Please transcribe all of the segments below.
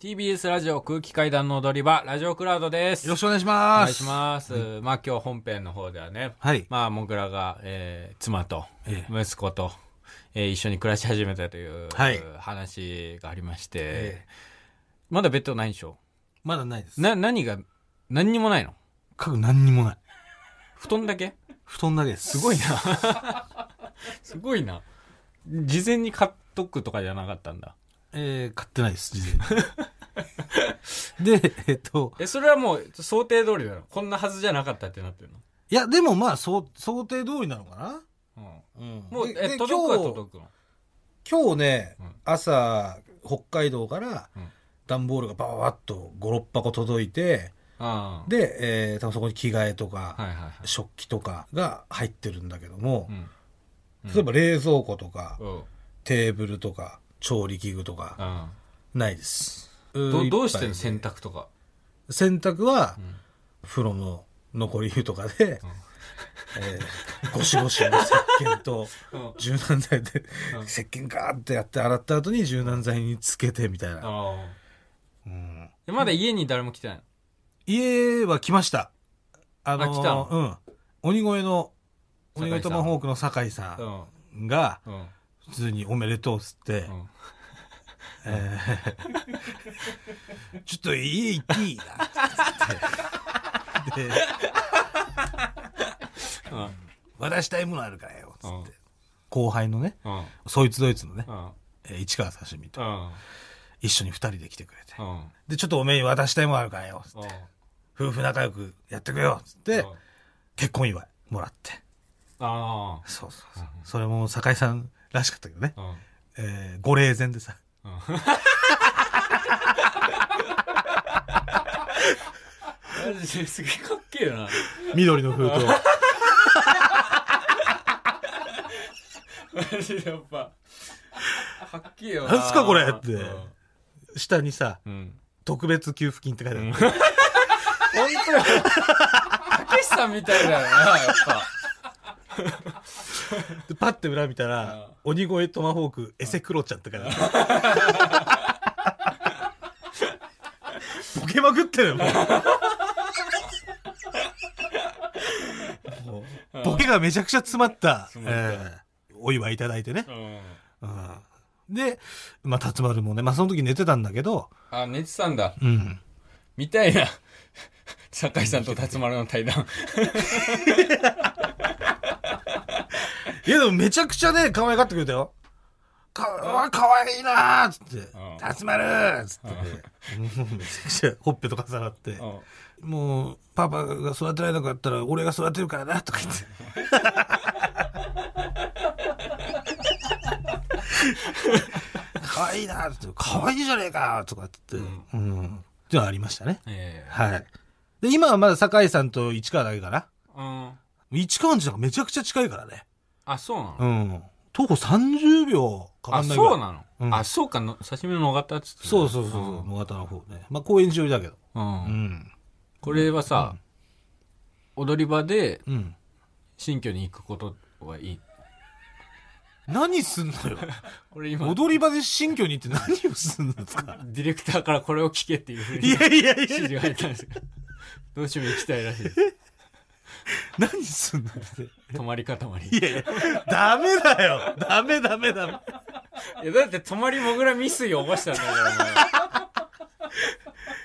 TBS ラジオ空気階段の踊り場、ラジオクラウドです。よろしくお願いしおます。願いします。まあ今日本編の方ではね、はい。まあ僕らが、えー妻とええ息子と、えー一緒に暮らし始めたという、はい話がありまして、えまだベッドないんでしょ？まだないです。な、何が、何にもないの？家具何にもない。布団だけ？布団だけです。すごいな。すごいな。事前に買っとくとかじゃなかったんだ。えー、買ってないです、事前に。で、えっと、え、それはもう想定通りだよ。こんなはずじゃなかったってなってるの？いや、でもまあ、そう想定通りなのかな？うん。うんもう、え、届くは今日届くの？今日ね、うん朝、北海道からうん、段ボールがバババッと5、6箱届いて、ああ。で、えー、多分そこに着替えとか、はいはいはい。食器とかが入ってるんだけどもう、ん。例えば冷蔵庫とか、うん。テーブルとか、調理器具とか、あないです。あどどうしてんの？の洗濯とか。洗濯はうん風呂の残り湯とかで、えーゴシゴシの石鹸とうん。柔軟剤でうん。石鹸ガーってやって洗った後に柔軟剤につけてみたいな。うん。でまだ家に誰も来てないの？家は来ました。あのあ来たの？うん。鬼越の鬼越トマホークの酒井さん。がうん。うん。普通に「おめでとう」っつって、うん。えーちょっと家行っていいなってでうん。渡したいものあるからよ、つうんって。後輩のね、うん。そいつドイツのね、うん。えー市川刺身とうん。一緒に二人で来てくれて。うん。で、ちょっとおめえに渡したいものあるからよ、つって。夫婦仲良くやってくれよ、つって、結婚祝いもらって。あそうそうそう。それも酒井さんらしかったけどね。あ。うん。えー、ご霊前でさ。マジですげえかっけえな。緑の封筒。マジでやっぱ。かっけえよな。なんすかこれってうん下にさ、うん。特別給付金って書いてある。本当よ。たけしさんみたいだよな、やっぱ。で、パッて裏見たらうん、鬼越トマホークエセクロちゃんって書いてある。ボケまくってるよ、もう。もうボケがめちゃくちゃ詰まった、えーお祝いいただいてね。うん。うんで、まあ、辰丸もね、まあ、その時寝てたんだけど、あ、寝てたんだ。うん。見たいな。酒井さんと辰丸の対談。いや、でもめちゃくちゃね、可愛がってくれたよ。か、わ、可愛いなーっつってうん、辰丸ーっつってめちゃくちゃほっぺとか触って、もう、パパが育てられなかったら俺が育てるからな、とか言って。可愛いなーって、可愛いじゃねえかとかって言って、うん。っていうのはありましたね。えはい。で、今はまだ酒井さんと市川だけかな。えうん。市川んちなんかめちゃくちゃ近いからね。あ、そうなの？うん。徒歩30秒かかあ、んないぐらい。そうなの？うんあ、そうかの、刺身の野方っつってたそうそうそうそう、野方の方ね。まあ、公園上だけど。うん。ううん。ん。これはさ、踊り場でうん。新居に行くことはいい？何すんのよ。これ今、踊り場で新居に行って何をすんのですかディレクターからこれを聞けっていうふうにいやいやい指示や、が入ったんですけど、どうしても行きたいらしいです。何すんの。泊まりか泊まり。いやいや、ダメだよ。ダメダメダメ。いや、だって泊まりもぐら未遂を起こしたんだから、お前。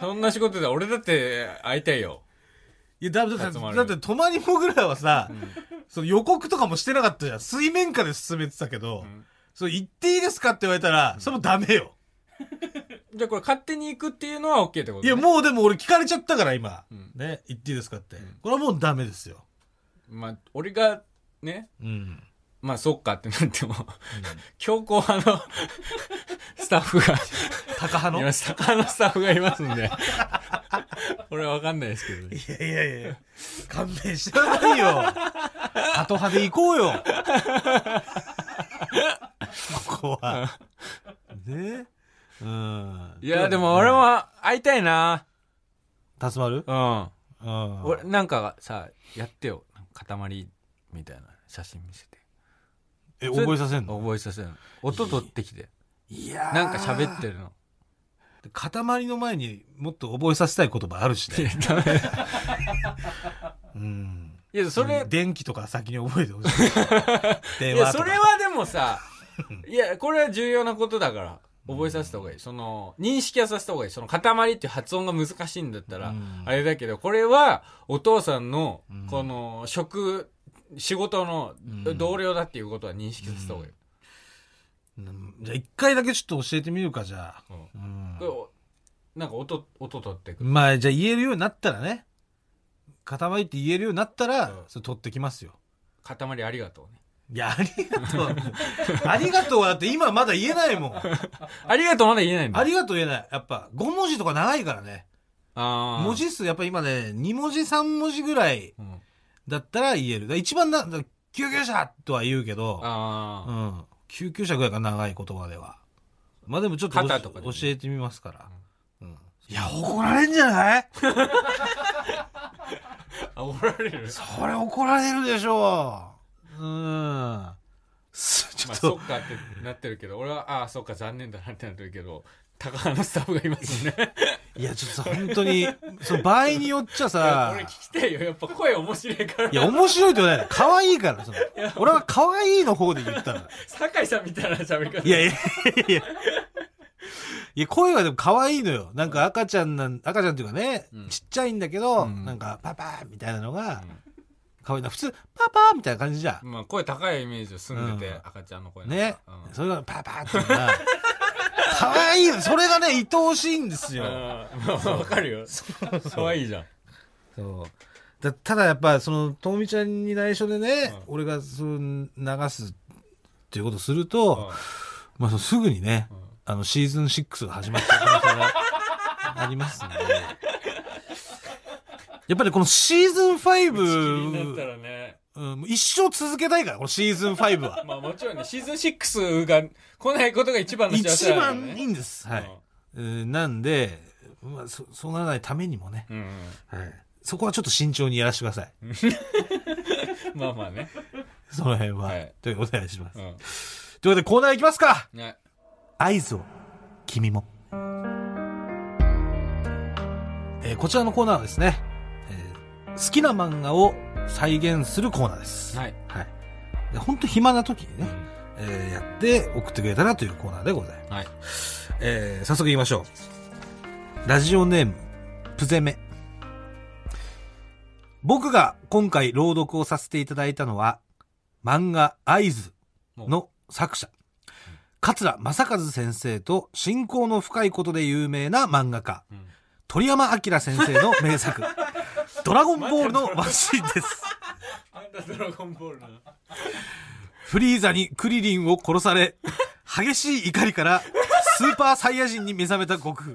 そんな仕事で俺だって会いたいよ。いや、だだって、集まるだって泊まりもぐらいはさ、その予告とかもしてなかったじゃん。水面下で進めてたけど、んそれ行っていいですかって言われたら、それもダメよ。じゃあこれ勝手に行くっていうのは OK ってこと、ね、いや、もうでも俺聞かれちゃったから今。んね、言っていいですかって。これはもうダメですよ。まあ、俺が、ね、うん。まあ、そっかってなっても、強硬派の スタッフが高派の？高のスタッフがいますんで。俺はわかんないですけどね。いやいやいや、勘弁してくださいよ。鳩派で行こうよ。ここは。ねうん。いや、でも俺も会いたいな。辰丸？うん。うん。俺、なんかさ、やってよ。塊みたいな写真見せて。え、覚えさせんの？覚えさせるの。音取ってきて。いやーなんか喋ってるの。塊の前にもっと覚えさせたい言葉あるしね。うん。いや、それ、電気とか先に覚えてほしい。いや、電話とか。それはでもさ、いや、これは重要なことだから、覚えさせた方がいい。その、認識はさせた方がいい。その、塊っていう発音が難しいんだったらうん、あれだけど、これは、お父さんのうん、この、職、仕事のうん同僚だっていうことは認識させた方がいい。うんじゃあ一回だけちょっと教えてみるか、じゃあ。うんなんか音、音取ってくる。まあ、じゃあ言えるようになったらね。塊って言えるようになったら、うんそれ取ってきますよ。塊ありがとうね。いや、ありがとう。ありがとうはだって今まだ言えないもん。ありがとうまだ言えないんだ。ありがとう言えない。やっぱ、5文字とか長いからね。あー文字数やっぱ今ね、2文字3文字ぐらいうんだったら言える。だから一番な、だ救急車とは言うけど、あーうん。救急車ぐらいが長い言葉では。まあでもちょっとおし肩とかで教ねえてみますから。うん。いや、怒られんじゃない？あ、怒られる？それ怒られるでしょう。うん。すちょまあ、っと、そっかってなってるけど、俺は、ああ、そっか、残念だなってなってるけど、高派のスタッフがいますね。いや、ちょっと本当に、その場合によっちゃさ俺、聞きたいよ。やっぱ声面白いから。いや、面白いと言わない。可愛いから、その。俺は可愛いの方で言ったの。酒井さんみたいな喋り方。いやいやいやいや。いや、声はでも可愛いのよ。なんか赤ちゃんなん、赤ちゃんっていうかね、うんちっちゃいんだけど、うんなんか、パパーみたいなのがうん、可愛いな。普通、パパーみたいな感じじゃん。まあ、声高いイメージを住んでて、うん赤ちゃんの声なんかね。うんそれがパパーっていうのが、可愛いよ。それがね、愛おしいんですよ。うんまあわかるよ。可愛いじゃん。そう。だただやっぱ、その、ともみちゃんに内緒でね、うん俺がその流すっていうことをすると、うまあ、そのすぐにね、んうんあの、シーズン6が始まった可能性がありますんで。やっぱりこのシーズン打ち切りになった5、らね。うん、一生続けたいから、このシーズン5は。まあもちろんね、シーズン6が来ないことが一番の幸せね。番いいんです。はい。えーなんで、まあ、そそうならないためにもね、うん。うんはい、そこはちょっと慎重にやらせてください。うん。まあまあね。その辺は。はいというお願いします。うということでコーナー行きますかん。ね。合図を、君も。えーこちらのコーナーはですね、えー好きな漫画を再現するコーナーです。はい。はい。で本当暇な時にね、えーやって送ってくれたらというコーナーでございます。はい。えー早速行きましょう。ラジオネーム、プゼメ。僕が今回朗読をさせていただいたのは、漫画合図の作者、桂正和先生と親交の深いことで有名な漫画家、うん鳥山明先生の名作、ドラゴンボールのワンシーンです。あんたドラゴンボールな。フリーザにクリリンを殺され、激しい怒りからスーパーサイヤ人に目覚めた悟空。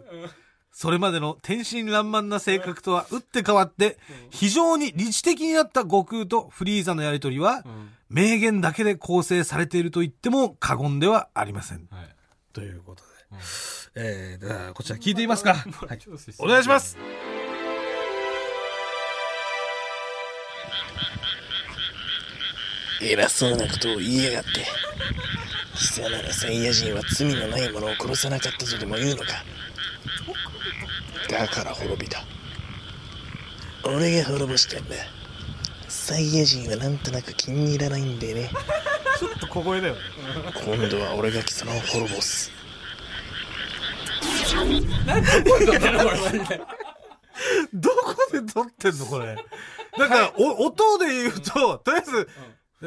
それまでの天真爛漫な性格とは打って変わって、非常に理知的になった悟空とフリーザのやりとりはう、ん。名言だけで構成されていると言っても過言ではありません。はい。ということで。うんえー、こちら聞いてみますか。はい。お願いします。偉そうなことを言いやがって。貴様らサイヤ人は罪のない者を殺さなかったとでも言うのか。だから滅びた。俺が滅ぼしたんだ。サイヤ人はなんとなく気に入らないんでね。ちょっと小声だよね。今度は俺が貴様を滅ぼす。どこで撮ってんのこれ？なんか、お、音で言うと、とりあえず、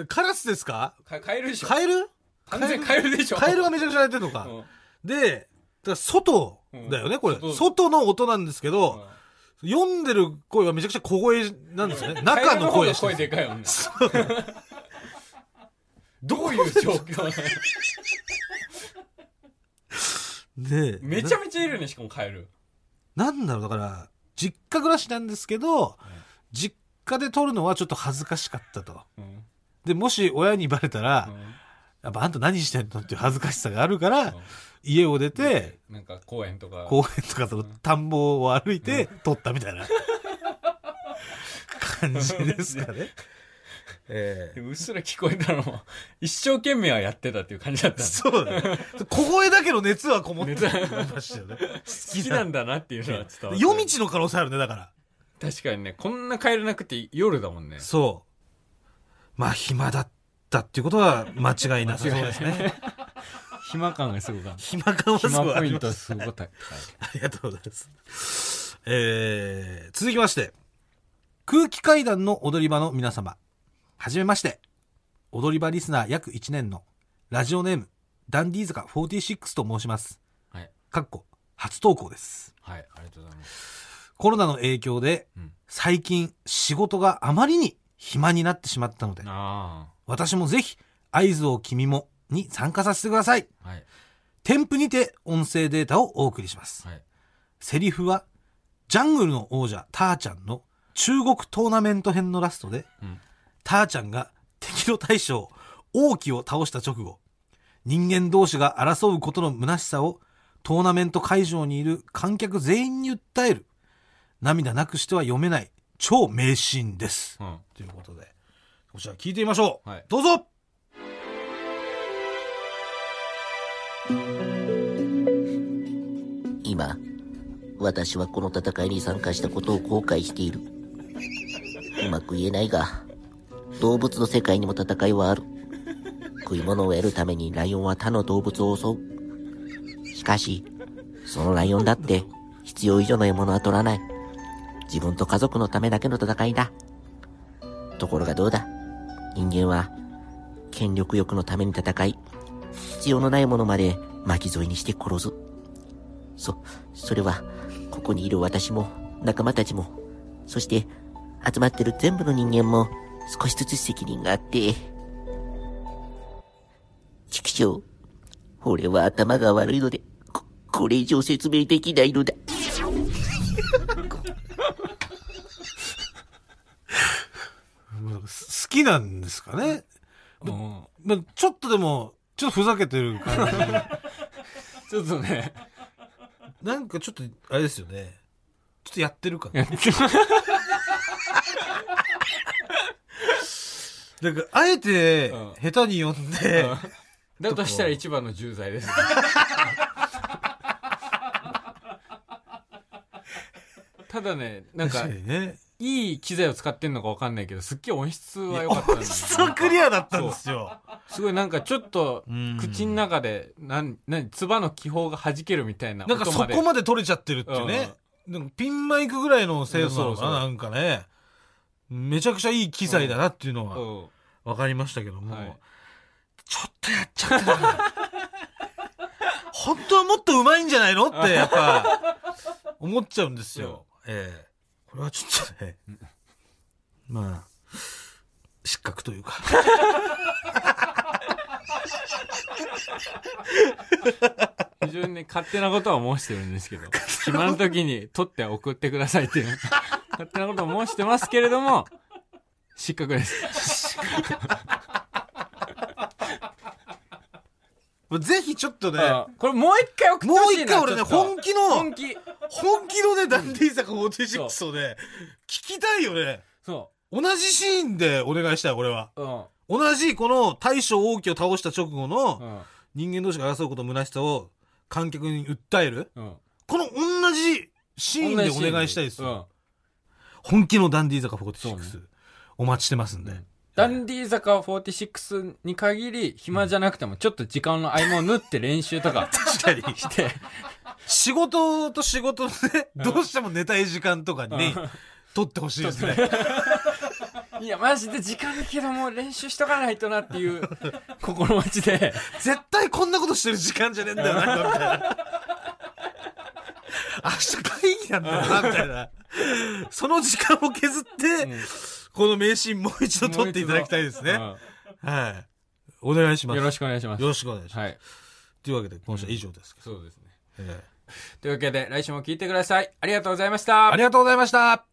カラスですか？かカエルでしょ。カエル？完全カエル？でしょ。カエルがめちゃくちゃ鳴いてるのか。うん。で、だ外だよね、これ。外。外の音なんですけど、読んでる声はめちゃくちゃ小声なんですよね。中の声声でかいよね。どういう状況なの？で、めちゃめちゃいるよね、しかもカエル。なんだろう、だから、実家暮らしなんですけど、実家で撮るのはちょっと恥ずかしかったと。うんで、もし親にバレたら、うんやっぱあんた何してんのっていう恥ずかしさがあるから、家を出て、なんか公園とか。公園とかと田んぼを歩いて撮ったみたいな 感じですかね。ええうっすら聞こえたのも、一生懸命はやってたっていう感じだった。そうだね。小声だけど熱はこもって 熱ましたよね。好きなんだなっていうのは伝わって夜道の可能性あるね、だから。確かにね、こんな帰れなくて夜だもんね。そう。まあ、暇だったっていうことは間違いなさそうですね。暇感がすごかった。暇感はす暇ごいあポイントります。すごかった。ありがとうございます。えー、続きまして。空気階段の踊り場の皆様。はじめまして。踊り場リスナー約1年のラジオネーム、ダンディーズカ46と申します。はい。かっこ、初投稿です。はい、ありがとうございます。コロナの影響で、うん最近仕事があまりに暇になってしまったので、あ私もぜひ、合図を君もに参加させてください。あ。はい。添付にて音声データをお送りします。はい。セリフは、ジャングルの王者、ターちゃんの中国トーナメント編のラストで、うんターちゃんが敵の大将、王毅を倒した直後、人間同士が争うことの虚しさをトーナメント会場にいる観客全員に訴える、涙なくしては読めない超名シーンです。うん。ということで、こちら聞いてみましょう。はいどうぞ今、私はこの戦いに参加したことを後悔している。うまく言えないが、動物の世界にも戦いはある。食い物を得るためにライオンは他の動物を襲う。しかし、そのライオンだって必要以上の獲物は取らない。自分と家族のためだけの戦いだ。ところがどうだ？人間は権力欲のために戦い、必要のないものまで巻き添えにして殺す。そ、それは、ここにいる私も、仲間たちも、そして、集まってる全部の人間も、少しずつ責任があって。畜生。俺は頭が悪いので、こ、これ以上説明できないのだ。好きなんですかね？うんまあちょっとでも、ちょっとふざけてる感じ。ちょっとね、なんかちょっと、あれですよね。ちょっとやってるかな。やって なんか、あえてうん、下手に読んで、だとしたら一番の重罪です。ただね、なんかね。いい機材を使ってんのかわかんないけど、すっげえ音質は良かったん音です質はクリアだったんですよ。すごいなんかちょっとうん、口の中で、なん、なん、唾の気泡が弾けるみたいななんかそ。こまで取れちゃってるっていうね。なんかピンマイクぐらいの精度なのかそうそうななんかね。めちゃくちゃいい機材だなっていうのはうん分かりましたけども、はいちょっとやっちゃったな。本当はもっと上手いんじゃないのってやっぱ思っちゃうんですよ。ええこれはちょっとね、まあ、失格というか。非常にね、勝手なことは申してるんですけど、暇の時に撮って送ってくださいっていう、勝手なことを申してますけれども、失格です。ぜひちょっとね、うんこれもう一回送ってもうほしいな。一回俺ね、本気の、本気。本気のね、ダンディー坂46をね、聞きたいよね。そ同じシーンでお願いしたい、俺は。う。うん。同じこの大将王毅を倒した直後うのん。人間同士が争うことの虚しさを観客に訴える。うん。この同じシーンでお願いしたいですよ。うん。本気のダンディー坂46、そうねお待ちしてますんで。ダンディー坂46に限り、暇じゃなくても、ちょっと時間の合間を縫って練習とか 確かに。して、仕事と仕事で、ね、どうしても寝たい時間とかにね、撮ってほしいですね。いや、マジで時間だけどもう練習しとかないとなっていう 心持ちで、絶対こんなことしてる時間じゃねえんだよな、みたいな。明日会議なんだよな、みたいな。その時間を削って、うんこの名シーンもう一度撮っていただきたいですね。はい。お願いします。うんよろしくお願いします。よろしくお願いします。はい。というわけで、今週は以上ですけど。そうですね。えというわけで、来週も聞いてください。ありがとうございましたえあ。りがとうございました。